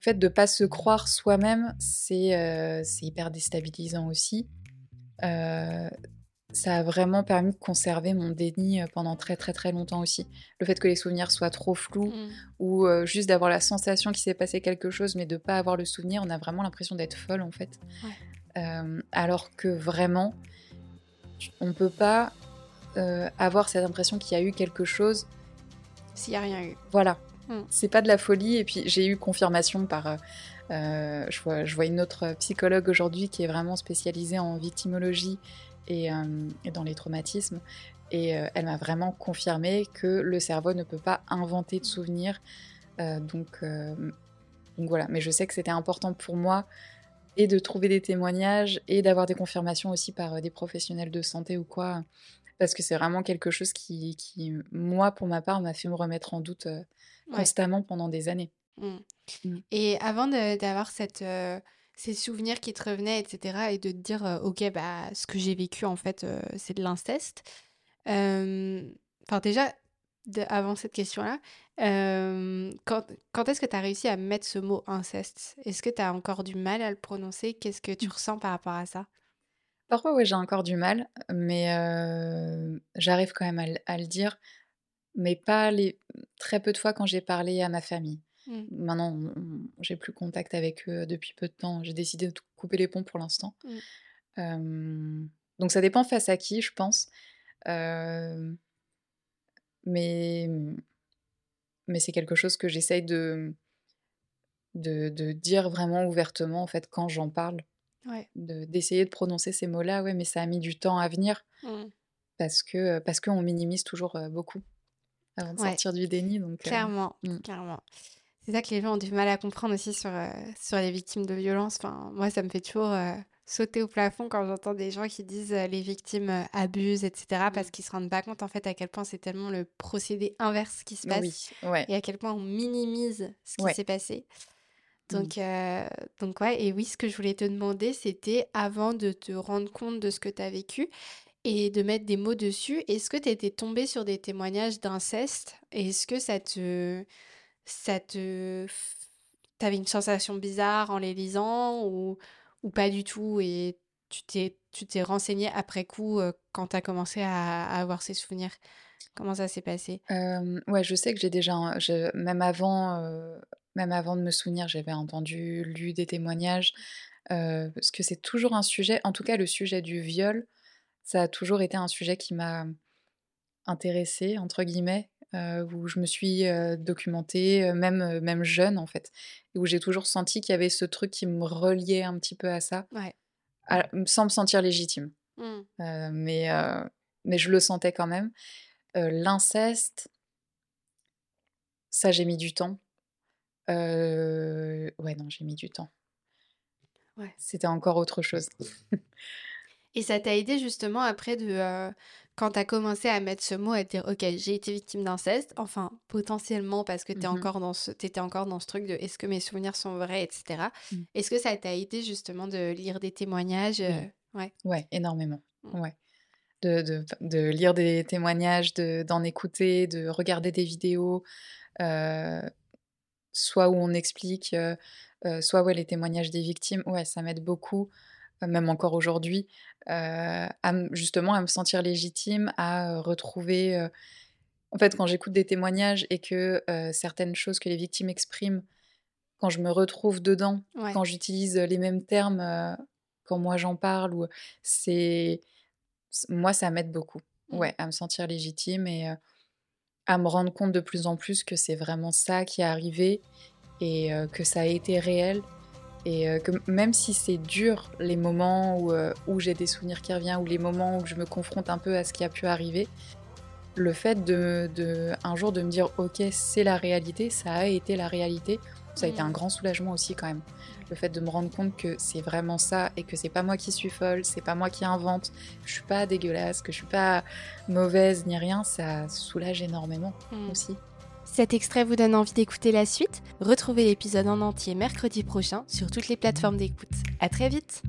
fait de pas se croire soi-même, c'est euh, hyper déstabilisant aussi. Euh, ça a vraiment permis de conserver mon déni euh, pendant très très très longtemps aussi. Le fait que les souvenirs soient trop flous Mm. ou euh, juste d'avoir la sensation qu'il s'est passé quelque chose mais de pas avoir le souvenir, on a vraiment l'impression d'être folle en fait. Euh, alors que vraiment, on peut pas euh, avoir cette impression qu'il y a eu quelque chose S'il n'y a rien eu. voilà. Mm. C'est pas de la folie. Et puis j'ai eu confirmation par. euh, euh, je, vois, une autre psychologue aujourd'hui qui est vraiment spécialisée en victimologie et, euh, dans les traumatismes. Et elle m'a vraiment confirmé que le cerveau ne peut pas inventer de souvenirs. Donc, donc voilà. Mais je sais que c'était important pour moi et de trouver des témoignages et d'avoir des confirmations aussi par euh, des professionnels de santé ou quoi. Parce que c'est vraiment quelque chose qui, qui, moi, pour ma part, m'a fait me remettre en doute euh, Ouais. constamment pendant des années. Mm. Mm. Et avant d'avoir cette, euh, ces souvenirs qui te revenaient, etc., et de te dire, euh, ok, bah, ce que j'ai vécu, en fait, c'est de l'inceste. Enfin, déjà, de- avant cette question-là, euh, quand, quand est-ce que tu as réussi à mettre ce mot inceste? Est-ce que tu as encore du mal à le prononcer? Qu'est-ce que tu Mm. ressens par rapport à ça? Parfois, ouais, j'ai encore du mal, mais euh, j'arrive quand même à, le- à le dire, mais pas les très peu de fois quand j'ai parlé à ma famille. Mm. Maintenant, j'ai plus contact avec eux depuis peu de temps. J'ai décidé de couper les ponts pour l'instant. Mm. Euh, donc ça dépend face à qui, je pense. Euh, mais mais c'est quelque chose que j'essaye de, de, de dire vraiment ouvertement, en fait, quand j'en parle. Ouais. de- d'essayer de prononcer ces mots-là, ouais, mais ça a mis du temps à venir Mm. parce que parce qu'on minimise toujours beaucoup avant de Ouais. sortir du déni. Donc, euh, Clairement, mm. clairement. C'est ça que les gens ont du mal à comprendre aussi sur, euh, sur les victimes de violences. Enfin, moi, ça me fait toujours euh, sauter au plafond quand j'entends des gens qui disent euh, les victimes euh, abusent, etc. Mm. parce qu'ils se rendent pas compte en fait à quel point c'est tellement le procédé inverse qui se passe oui, ouais, et à quel point on minimise ce qui Ouais. s'est passé. Mm. Donc, euh, donc ouais, et oui, ce que je voulais te demander, c'était avant de te rendre compte de ce que tu as vécu et de mettre des mots dessus, est-ce que tu étais tombée sur des témoignages d'inceste? Est-ce que ça te, ça te, t'avais une sensation bizarre en les lisant ou, ou pas du tout et tu t'es, tu t'es renseigné après coup quand tu as commencé à, avoir ces souvenirs? Comment ça s'est passé? Euh, ouais, je sais que j'ai déjà, même avant, même avant de me souvenir, j'avais entendu, lu des témoignages, parce que c'est toujours un sujet, en tout cas le sujet du viol, ça a toujours été un sujet qui m'a intéressée, entre guillemets, où je me suis euh, documentée, euh, même, euh, même jeune en fait, et où j'ai toujours senti qu'il y avait ce truc qui me reliait un petit peu à ça, Ouais. à- sans me sentir légitime. Mm. Euh, mais, euh, mais je le sentais quand même. Euh, L'inceste, ça j'ai mis du temps. Euh, Ouais, non, j'ai mis du temps. Ouais. C'était encore autre chose. Et ça t'a aidé justement après de euh, quand t'as commencé à mettre ce mot à te dire ok j'ai été victime d'inceste enfin potentiellement parce que t'es Mhm. encore dans ce t'étais encore dans ce truc de est-ce que mes souvenirs sont vrais etc Mm. est-ce que ça t'a aidé justement de lire des témoignages euh, ouais? Ouais, énormément. Mm. Ouais. De, de, de lire des témoignages, de, d'en écouter, de regarder des vidéos, euh, soit où on explique, euh, euh, soit ouais, les témoignages des victimes. Ouais, ça m'aide beaucoup, même encore aujourd'hui, euh, à justement à me sentir légitime, à euh, retrouver. euh, En fait, quand j'écoute des témoignages et que euh, certaines choses que les victimes expriment, quand je me retrouve dedans, ouais quand j'utilise les mêmes termes, euh, quand moi j'en parle, ou c'est moi ça m'aide beaucoup. Mm. Ouais, à me sentir légitime et euh, à me rendre compte de plus en plus que c'est vraiment ça qui est arrivé et euh, que ça a été réel et euh, que même si c'est dur les moments où, euh, où j'ai des souvenirs qui reviennent ou les moments où je me confronte un peu à ce qui a pu arriver, le fait de, de un jour de me dire ok c'est la réalité, ça a été la réalité, ça a été un Mm. grand soulagement aussi quand même. Le fait de me rendre compte que c'est vraiment ça et que c'est pas moi qui suis folle, c'est pas moi qui invente, je suis pas dégueulasse, que je suis pas mauvaise ni rien, ça soulage énormément Mm. aussi. Cet extrait vous donne envie d'écouter la suite Retrouvez l'épisode en entier mercredi prochain sur toutes les plateformes d'écoute. À très vite